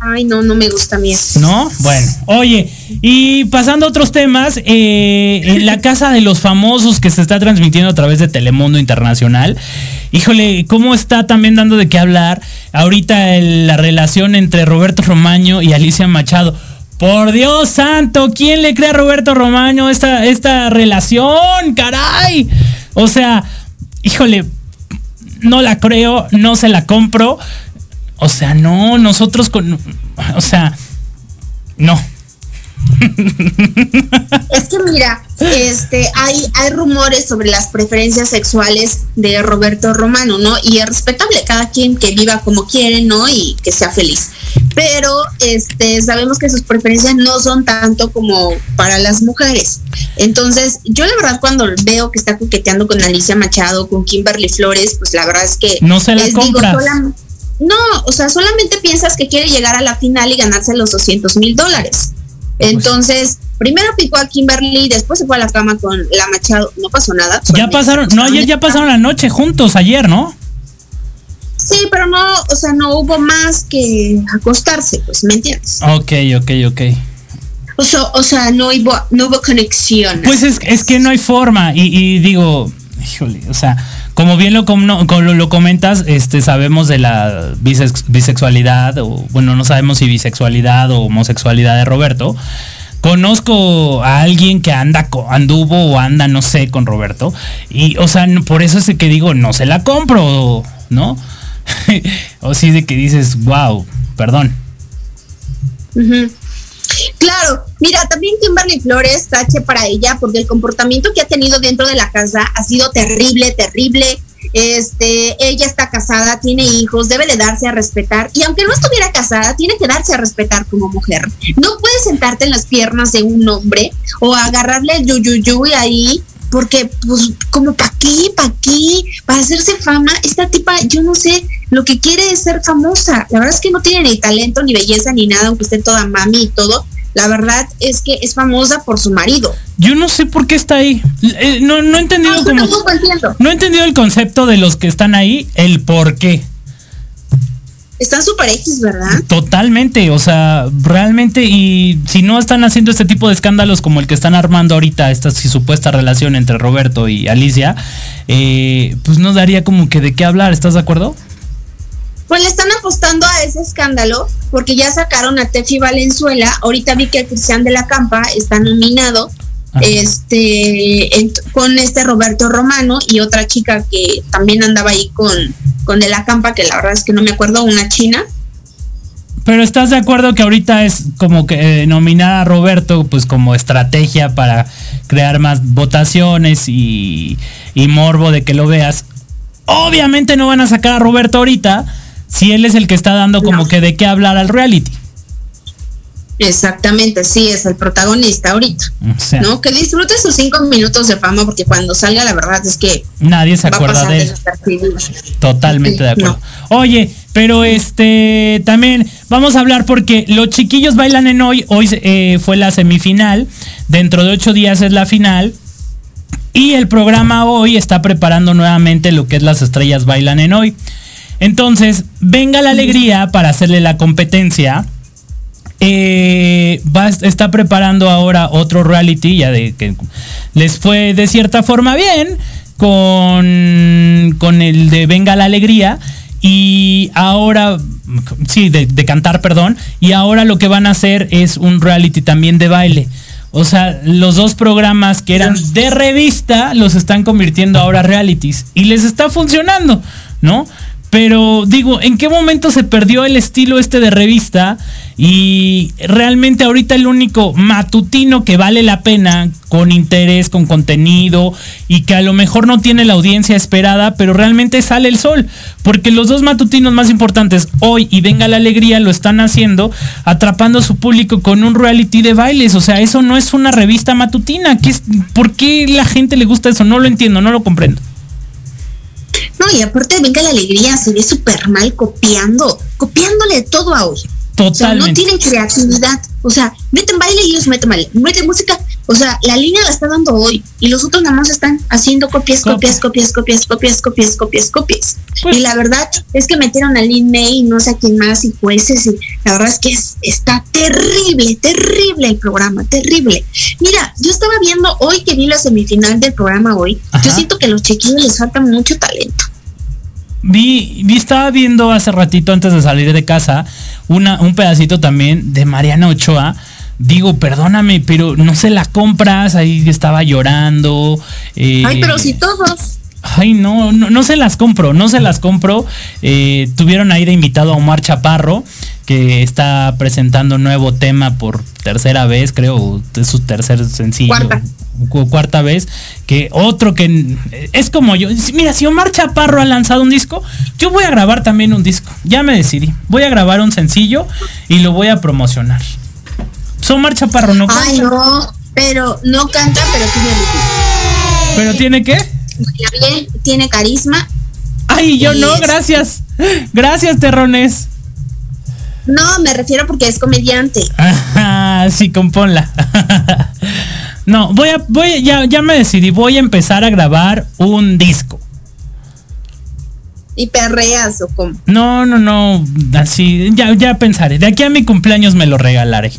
Ay, no, no me gusta a mí eso. ¿No? Bueno, oye, y pasando a otros temas, eh, en la Casa de los Famosos que se está transmitiendo a través de Telemundo Internacional, híjole, ¿cómo está también dando de qué hablar ahorita la relación entre Roberto Romaño y Alicia Machado? Por Dios santo, ¿quién le cree a Roberto Romaño esta, esta relación? ¡Caray! O sea, híjole, no la creo, no se la compro. O sea, no, nosotros con. O sea, no. Es que mira, este, hay, hay rumores sobre las preferencias sexuales de Roberto Romano, ¿no? Y es respetable cada quien que viva como quiere, ¿no? Y que sea feliz. Pero este, sabemos que sus preferencias no son tanto como para las mujeres. Entonces, yo la verdad cuando veo que está coqueteando con Alicia Machado, con Kimberly Flores, pues la verdad es que... No se la digo, solam- no, o sea, solamente piensas que quiere llegar a la final y ganarse los 200 mil dólares. Pues Entonces, primero picó a Kimberly, después se fue a la cama con la Machado, no pasó nada. Ya pasaron, no, ayer ya pasaron la noche juntos, ayer, ¿no? Sí, pero no, o sea, no hubo más que acostarse, pues, ¿me entiendes? Ok, ok, ok. O sea, o sea no, hubo, no hubo conexión. Pues es, es que no hay forma. Y, y digo, híjole, o sea, como bien lo, lo, comentas, este, sabemos de la bisex- bisexualidad, o bueno, no sabemos si bisexualidad o homosexualidad de Roberto. Conozco a alguien que anda, anduvo o anda, no sé, con Roberto. Y, o sea, por eso es que digo, no se la compro, ¿no? o sí de que dices, wow, perdón. Claro, mira, también Kimberly Flores, tache para ella, porque el comportamiento que ha tenido dentro de la casa ha sido terrible, terrible. Este, ella está casada, tiene hijos, debe de darse a respetar. Y aunque no estuviera casada, tiene que darse a respetar como mujer. No puedes sentarte en las piernas de un hombre o agarrarle el yuyuyuy ahí, porque, pues, como pa' qué, pa' qué, para hacerse fama, esta tipa, yo no sé, lo que quiere es ser famosa. La verdad es que no tiene ni talento, ni belleza, ni nada, aunque esté toda mami y todo. La verdad es que es famosa por su marido. Yo no sé por qué está ahí. Eh, no, no he entendido No, yo cómo. No he entendido el concepto de los que están ahí, el por qué. Están super X, ¿verdad? Totalmente, o sea, realmente, y si no están haciendo este tipo de escándalos como el que están armando ahorita, esta supuesta relación entre Roberto y Alicia, eh, pues no daría como que de qué hablar, ¿estás de acuerdo? Pues le están apostando a ese escándalo porque ya sacaron a Tefi Valenzuela. Ahorita vi que Cristian de la Campa está nominado Ajá. este en- con este Roberto Romano y otra chica que también andaba ahí con, con de la Campa, que la verdad es que no me acuerdo, una china. Pero estás de acuerdo que ahorita es como que eh, nominar a Roberto pues como estrategia para crear más votaciones y, y morbo de que lo veas. Obviamente no van a sacar a Roberto ahorita si él es el que está dando como No. que de qué hablar al reality. Exactamente, sí, es el protagonista ahorita. O sea, ¿No? Que disfrute sus cinco minutos de fama porque cuando salga la verdad es que nadie se acuerda de él. Totalmente de acuerdo. Oye, pero este también vamos a hablar porque los chiquillos bailan en hoy. Hoy eh, fue la semifinal. Dentro de ocho días es la final. Y el programa hoy está preparando nuevamente lo que es las estrellas bailan en hoy. Entonces, venga la alegría para hacerle la competencia. Eh, está preparando ahora otro reality, ya de que les fue de cierta forma bien con, con el de Venga la Alegría. Y ahora, sí, de, de cantar, perdón. Y ahora lo que van a hacer es un reality también de baile. O sea, los dos programas que eran de revista los están convirtiendo ahora realities. Y les está funcionando, ¿no? Pero digo, ¿en qué momento se perdió el estilo este de revista? Y realmente ahorita el único matutino que vale la pena, con interés, con contenido, y que a lo mejor no tiene la audiencia esperada, pero realmente sale el sol. Porque los dos matutinos más importantes, hoy y Venga la Alegría, lo están haciendo, atrapando a su público con un reality de bailes. O sea, eso no es una revista matutina. ¿Qué es, ¿Por qué la gente le gusta eso? No lo entiendo, no lo comprendo. No, y aparte, venga la alegría, se ve súper mal copiando, copiándole todo a hoy. O sea, no Totalmente. tienen creatividad. O sea, meten baile y ellos meten baile. Meten música. O sea, la línea la está dando hoy y los otros nada más están haciendo copias, copias, copias, copias, copias, copias, copias, copias. Pues y la verdad es que metieron a Lin May y no sé a quién más y jueces y la verdad es que es, está terrible, terrible el programa, terrible. Mira, yo estaba viendo hoy que vi la semifinal del programa hoy, Ajá. yo siento que a los chiquillos les falta mucho talento. Vi, vi, estaba viendo hace ratito antes de salir de casa una, un pedacito también de Mariana Ochoa. Digo, perdóname, pero no se la compras. Ahí estaba llorando. eh, Ay, pero si todos. Ay, no, no, no se las compro, no se las compro. Eh, tuvieron ahí de invitado a Omar Chaparro, que está presentando un nuevo tema por tercera vez, creo, es su tercer sencillo. Cuarta. Cu- cuarta vez, que otro que es como yo. Mira, si Omar Chaparro ha lanzado un disco, yo voy a grabar también un disco. Ya me decidí. Voy a grabar un sencillo y lo voy a promocionar. So, Omar Chaparro no Ay, canta, no, pero no canta, pero tiene pero tiene bien, tiene carisma. Ay, yo no, gracias. Gracias, terrones. No, me refiero porque es comediante. Ajá, sí, componla. no, voy a, voy, ya, ya me decidí, voy a empezar a grabar un disco. Y perreas o como. No, no, no, así, ya, ya pensaré. De aquí a mi cumpleaños me lo regalaré.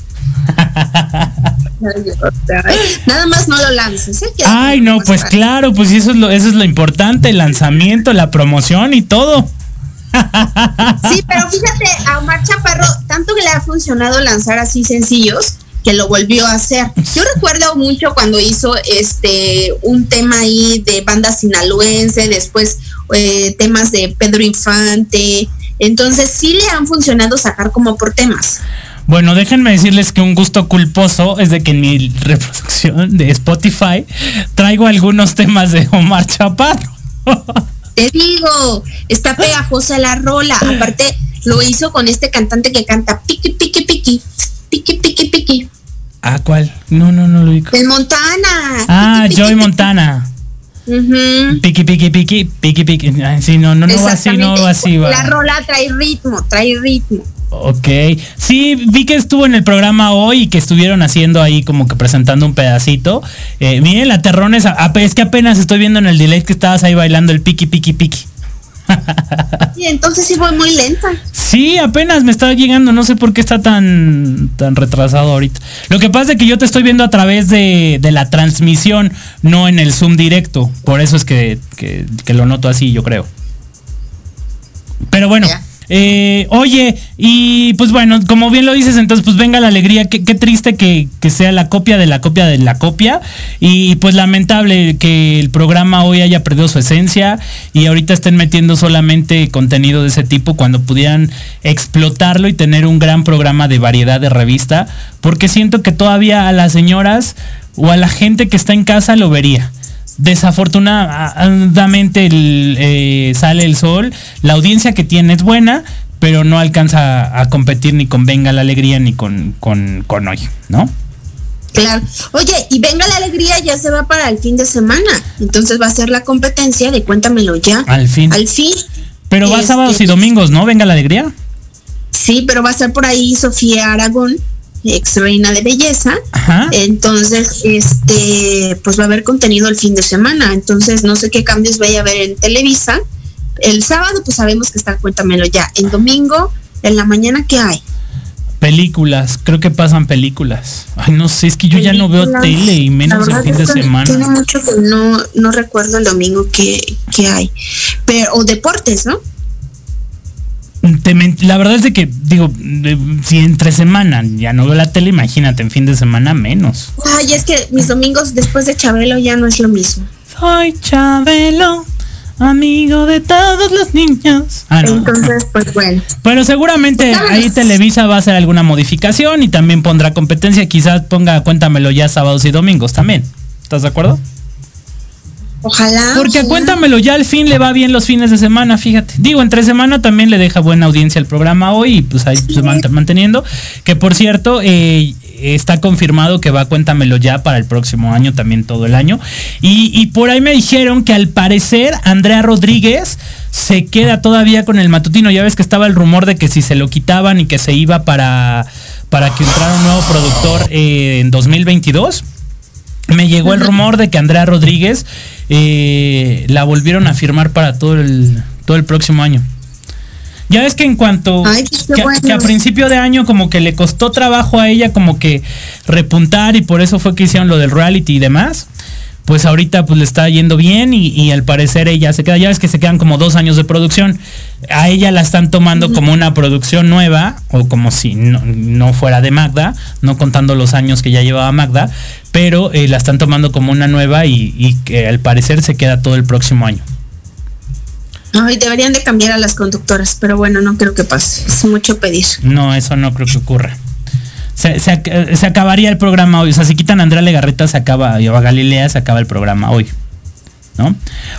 Nada más no lo lances. ¿eh? Ay, no, pues claro, pues eso es lo, eso es lo importante, el lanzamiento, la promoción y todo. Sí, pero fíjate, a Omar Chaparro, tanto que le ha funcionado lanzar así sencillos que lo volvió a hacer. Yo recuerdo mucho cuando hizo este un tema ahí de banda sinaloense, después eh, temas de Pedro Infante. Entonces sí le han funcionado sacar como por temas. Bueno, déjenme decirles que un gusto culposo es de que en mi reproducción de Spotify traigo algunos temas de Omar Chaparro. Te digo, está pegajosa la rola. Aparte, lo hizo con este cantante que canta piqui, piqui, piqui, piqui, piqui, piqui. ¿Ah, cuál? No, no, no lo ubico. El Montana. Ah, Piqui, piqui, Joy piqui. Montana. Piqui, piqui, piqui, piqui, piqui. Ay, sí, no, no, no va así, no va así, va. La rola trae ritmo, trae ritmo. Ok. Sí, vi que estuvo en el programa hoy y que estuvieron haciendo ahí como que presentando un pedacito. Eh, miren, la terrones, es que apenas estoy viendo en el delay que estabas ahí bailando el piqui, piqui, piqui. Y entonces sí voy muy lenta. Sí, apenas me está llegando, no sé por qué está tan, tan retrasado ahorita. Lo que pasa es que yo te estoy viendo a través de, de la transmisión, no en el Zoom directo. Por eso es que, que- que lo noto así, yo creo. Pero bueno. Ya. Eh, oye, y pues bueno, como bien lo dices, entonces pues venga la alegría, qué, triste que, que sea la copia de la copia de la copia, y pues lamentable que el programa hoy haya perdido su esencia y ahorita estén metiendo solamente contenido de ese tipo cuando pudieran explotarlo y tener un gran programa de variedad de revista, porque siento que todavía a las señoras o a la gente que está en casa lo vería desafortunadamente el, eh, sale el sol, la audiencia que tiene es buena, pero no alcanza a competir ni con Venga la Alegría ni con, con, con hoy, ¿no? Claro. Oye, y venga la alegría, ya se va para el fin de semana. Entonces va a ser la competencia de Cuéntamelo ya. Al fin. Al fin. Pero va Este, sábados y domingos, ¿no? Venga la Alegría. Sí, pero va a ser por ahí Sofía Aragón, ex reina de belleza. Ajá. Entonces, este, pues va a haber contenido el fin de semana. Entonces, no sé qué cambios vaya a haber en Televisa. El sábado, pues sabemos que está Cuéntamelo ya. El domingo, en la mañana, ¿qué hay? Películas, creo que pasan películas. Ay, no sé, es que yo ya no veo tele y menos el fin de Tiene semana. mucho que no, no recuerdo el domingo que, que hay. Pero, o deportes, ¿no? Te la verdad es de que, digo, de- si entre semana ya no veo la tele, imagínate, en fin de semana menos. Ay, es que mis domingos después de Chabelo ya no es lo mismo. Soy Chabelo, amigo de todos los niños. Ah, no. Entonces, pues bueno. Pero seguramente Pues, ahí Televisa va a hacer alguna modificación y también pondrá competencia. Quizás ponga Cuéntamelo ya sábados y domingos también. ¿Estás de acuerdo? Ojalá. Porque ojalá. Cuéntamelo ya al fin le va bien los fines de semana, fíjate. Digo, entre semana también le deja buena audiencia el programa hoy y pues ahí se va manteniendo. Que por cierto, eh, está confirmado que va Cuéntamelo ya para el próximo año, también todo el año. Y, y por ahí me dijeron que al parecer Andrea Rodríguez se queda todavía con el matutino. Ya ves que estaba el rumor de que si se lo quitaban y que se iba para, para que entrara un nuevo productor eh, en 2022. Me llegó el rumor de que Andrea Rodríguez eh, la volvieron a firmar para todo el, todo el próximo año. Ya ves que en cuanto que, a principio de año como que le costó trabajo a ella como que repuntar y por eso fue que hicieron lo del reality y demás pues ahorita pues le está yendo bien y, al parecer ella se queda, ya ves que se quedan como dos años de producción, a ella la están tomando como una producción nueva o como si no, fuera de Magda, no contando los años que ya llevaba Magda, pero eh, la están tomando como una nueva y, que al parecer se queda todo el próximo año. Ay, deberían de cambiar a las conductoras, pero bueno, no creo que pase, es mucho pedir. No, eso no creo que ocurra se, acabaría el programa hoy. O sea, si quitan a Andrea Legarreta, se acaba, y a Galilea, se acaba el programa hoy. ¿No?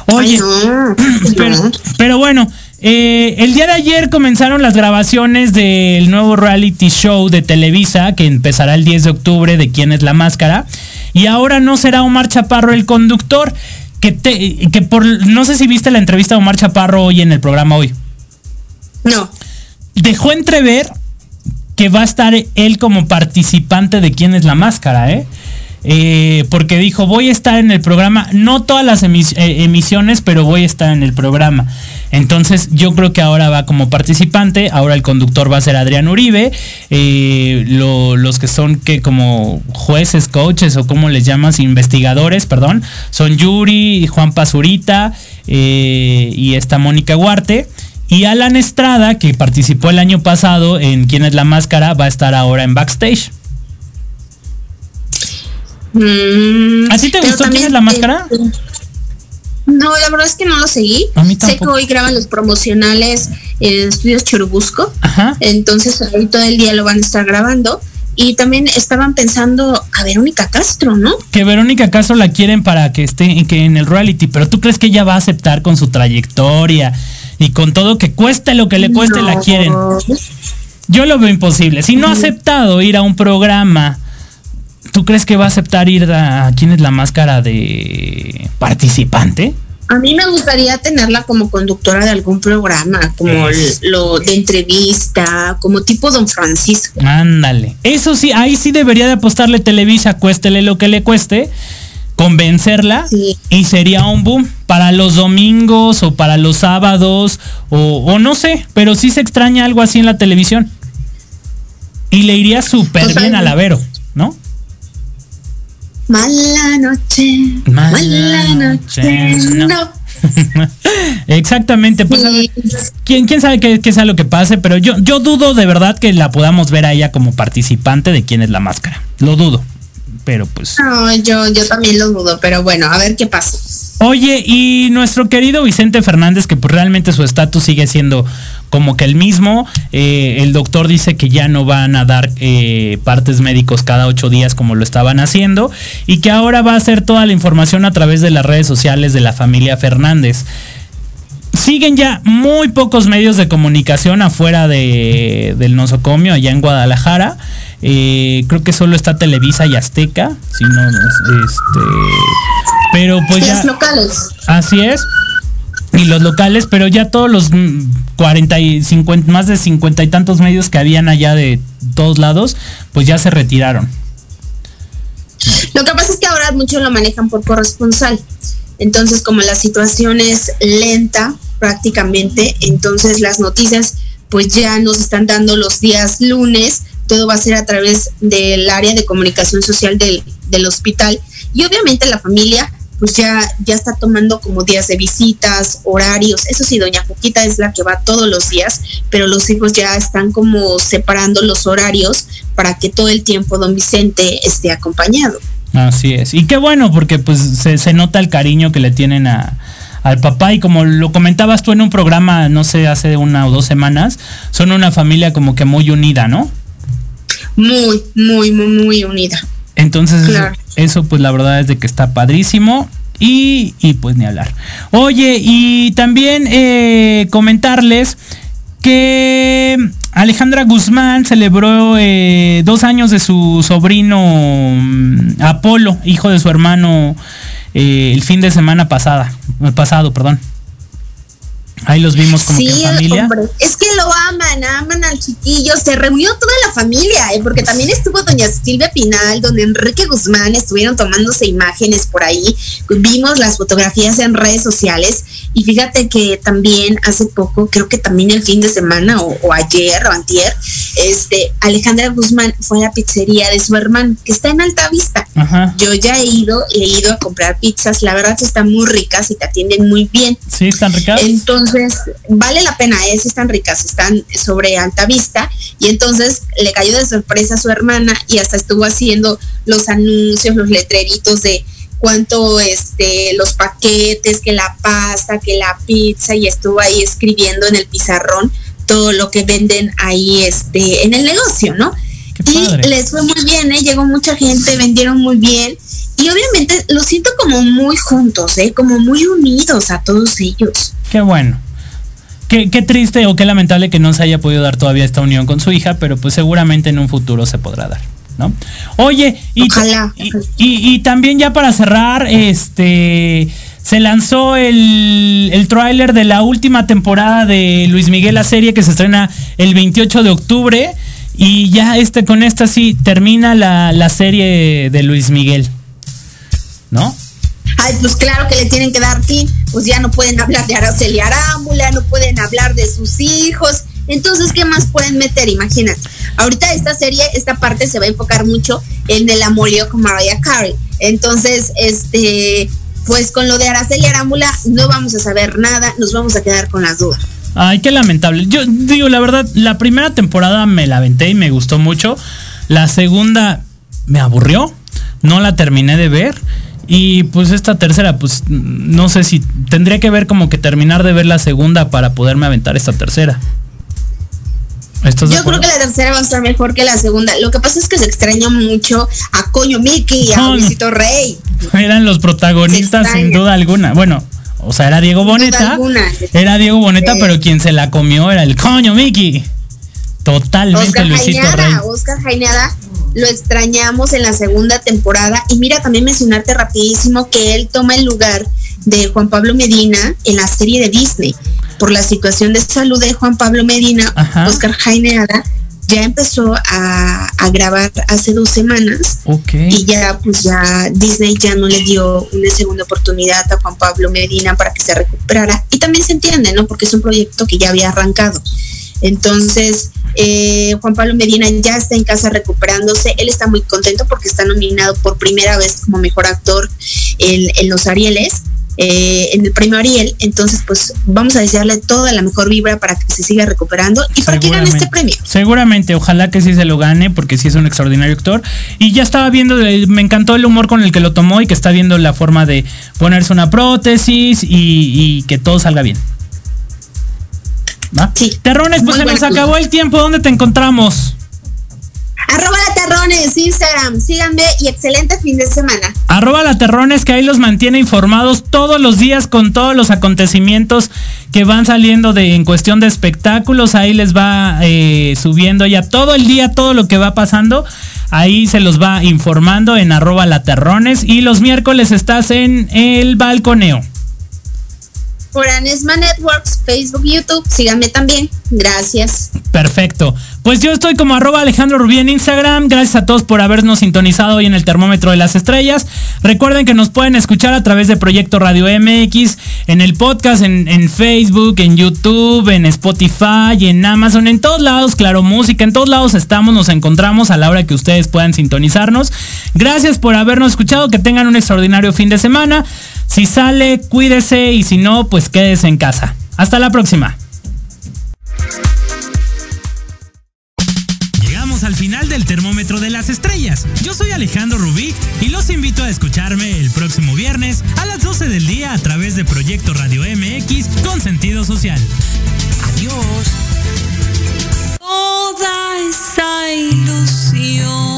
Oye, pero, bueno, eh, el día de ayer comenzaron las grabaciones del nuevo reality show de Televisa, que empezará el 10 de octubre, de quién es la máscara. Y ahora no será Omar Chaparro el conductor, que, te, que por, no sé si viste la entrevista de Omar Chaparro hoy en el programa hoy. No. Dejó entrever que va a estar él como participante de quién es la máscara, ¿eh? ¿eh? porque dijo, voy a estar en el programa, no todas las eh, emisiones, pero voy a estar en el programa. Entonces yo creo que ahora va como participante, ahora el conductor va a ser Adrián Uribe, eh, los que son que como jueces, coaches o como les llamas, investigadores, perdón, son Yuri, Juan Pazurita y esta Mónica Huarte. Y Alan Estrada, que participó el año pasado en Quién es la Máscara, va a estar ahora en backstage. Mm, ¿A ti te gustó Quién es la Máscara? no, la verdad es que no lo seguí. sé que hoy graban los promocionales en Estudios Churubusco. Ajá. Entonces ahí todo el día lo van a estar grabando. Y también estaban pensando a Verónica Castro, ¿no? Que Verónica Castro la quieren para que esté que en el reality, pero ¿tú crees que ella va a aceptar con su trayectoria y con todo que cueste lo que le cueste la quieren? Yo lo veo imposible. Si no ha aceptado ir a un programa, ¿tú crees que va a aceptar ir a quién es la máscara de participante? A mí me gustaría tenerla como conductora de algún programa, como lo de entrevista, como tipo Don Francisco. Ándale. Eso sí, ahí sí debería de apostarle Televisa, cuéstele lo que le cueste, convencerla y sería un boom para los domingos o para los sábados o, no sé, pero sí se extraña algo así en la televisión. Y le iría súper bien a Vero, ¿no? Mala noche. Mala, noche. No. Exactamente, pues ¿quién, quién sabe qué, qué es lo que pase, pero yo, yo dudo de verdad que la podamos ver a ella como participante de quién es la máscara. Lo dudo pero pues. No, yo, yo también lo dudo, pero bueno, a ver qué pasa. Oye, y nuestro querido Vicente Fernández, que pues realmente su estatus sigue siendo como que el mismo, eh, el doctor dice que ya no van a dar eh, partes médicos cada ocho días como lo estaban haciendo y que ahora va a hacer toda la información a través de las redes sociales de la familia Fernández siguen ya muy pocos medios de comunicación afuera de, del nosocomio allá en Guadalajara. Eh, creo que solo está Televisa y Azteca, si no, este, pero pues ya. Los locales. Así es. Y los locales, pero ya todos los 40 y 50, más de 50 y tantos medios que habían allá de todos lados, pues ya se retiraron. Lo que pasa es que ahora muchos lo manejan por corresponsal. Entonces, como la situación es lenta prácticamente, entonces las noticias pues ya nos están dando los días lunes, todo va a ser a través del área de comunicación social del, hospital y obviamente la familia pues ya, ya está tomando como días de visitas, horarios. Eso sí, doña Juquita es la que va todos los días, pero los hijos ya están como separando los horarios para que todo el tiempo don Vicente esté acompañado. Así es. Y qué bueno, porque pues se, nota el cariño que le tienen a, al papá y como lo comentabas tú en un programa, no sé, hace una o dos semanas, son una familia como que muy unida, ¿no? Muy, muy, muy, muy unida. Entonces, eso, pues la verdad es de que está padrísimo. Y, y pues ni hablar. Oye, y también eh, comentarles que Alejandra Guzmán celebró eh, dos años de su sobrino mm, Apolo, hijo de su hermano, eh, el fin de semana pasada, pasado, perdón. Ahí los vimos como que familia. Es que lo aman, aman al chiquito Castillo, se reunió toda la familia, ¿eh? porque también estuvo doña Silvia Pinal, don Enrique Guzmán, estuvieron tomándose imágenes por ahí, vimos las fotografías en redes sociales y fíjate que también hace poco, creo que también el fin de semana o, ayer o antier, este, Alejandra Guzmán fue a la pizzería de su hermano, que está en Alta Vista. Yo ya he ido, he ido a comprar pizzas, la verdad están muy ricas y te atienden muy bien. Sí, están ricas. Entonces, vale la pena, ¿eh? están ricas, están sobre Alta Vista y entonces le cayó de sorpresa a su hermana y hasta estuvo haciendo los anuncios, los letreritos de cuánto este los paquetes, que la pasta, que la pizza y estuvo ahí escribiendo en el pizarrón todo lo que venden ahí este en el negocio, ¿no? Y les fue muy bien, ¿eh? llegó mucha gente, vendieron muy bien y obviamente lo siento como muy juntos, ¿eh? como muy unidos a todos ellos. Qué bueno. Qué, qué, triste o qué lamentable que no se haya podido dar todavía esta unión con su hija, pero pues seguramente en un futuro se podrá dar. ¿No? Oye, y, y, también ya para cerrar, este se lanzó el, el tráiler de la última temporada de Luis Miguel la serie que se estrena el 28 de octubre y ya este con esta sí termina la, la serie de Luis Miguel. ¿No? Ay, pues claro que le tienen que dar fin, pues ya no pueden hablar de Araceli Arámbula, no pueden hablar de sus hijos, entonces, ¿qué más pueden meter? Imagínate. Ahorita esta serie, esta parte se va a enfocar mucho en el amorío con Mariah Carey. Entonces, este, pues con lo de Araceli Arámbula no vamos a saber nada, nos vamos a quedar con las dudas. Ay, qué lamentable. Yo digo, la verdad, la primera temporada me la aventé y me gustó mucho. La segunda me aburrió, no la terminé de ver. Y pues esta tercera, pues no sé si tendría que ver como que terminar de ver la segunda para poderme aventar esta tercera. Yo creo que la tercera va a estar mejor que la segunda. Lo que pasa es que se extraña mucho a Coño Mickey y a Luisito Rey. Eran los protagonistas sin duda alguna. Bueno, o sea, era Diego Boneta. Era Diego Boneta, pero quien se la comió era el Coño Mickey. Totalmente Oscar Luisito Rey. Oscar Jaineada lo extrañamos en la segunda temporada. Y mira, también mencionarte rapidísimo que él toma el lugar de Juan Pablo Medina en la serie de Disney. Por la situación de salud de Juan Pablo Medina, Oscar Jaineada ya empezó a, grabar hace dos semanas y ya pues ya Disney ya no le dio una segunda oportunidad a Juan Pablo Medina para que se recuperara. Y también se entiende no porque es un proyecto que ya había arrancado. Entonces eh, Juan Pablo Medina ya está en casa recuperándose. Él está muy contento porque está nominado por primera vez como mejor actor en, en los Arieles eh, en el premio Ariel. Entonces, pues vamos a desearle toda la mejor vibra para que se siga recuperando y para que gane este premio. Seguramente, ojalá que sí se lo gane, porque sí es un extraordinario actor. Y ya estaba viendo, me encantó el humor con el que lo tomó y que está viendo la forma de ponerse una prótesis y, que todo salga bien. ¿Va? Terrones, pues se nos acabó el tiempo. ¿Dónde te encontramos? Arroba la Terrones, Instagram, síganme y excelente fin de semana. Arroba la Terrones, que ahí los mantiene informados todos los días con todos los acontecimientos que van saliendo de en cuestión de espectáculos. Ahí les va eh, subiendo ya todo el día, todo lo que va pasando. Ahí se los va informando en arroba la Terrones. Y los miércoles estás en el balconeo por Anesma Networks, Facebook, YouTube. Síganme también. Gracias. Perfecto. Pues yo estoy como arroba Alejandro Rubí en Instagram. Gracias a todos por habernos sintonizado hoy en el termómetro de las estrellas. Recuerden que nos pueden escuchar a través de Proyecto Radio MX, en el podcast, en, en Facebook, en YouTube, en Spotify, en Amazon, en todos lados, claro, música, en todos lados estamos, nos encontramos a la hora que ustedes puedan sintonizarnos. Gracias por habernos escuchado, que tengan un extraordinario fin de semana. Si sale, cuídese y si no, pues quédese en casa. Hasta la próxima. Llegamos al final del termómetro de las estrellas. Yo soy Alejandro Rubí y los invito a escucharme el próximo viernes a las 12 del día a través de Proyecto Radio MX con sentido social. Adiós. Toda esa ilusión.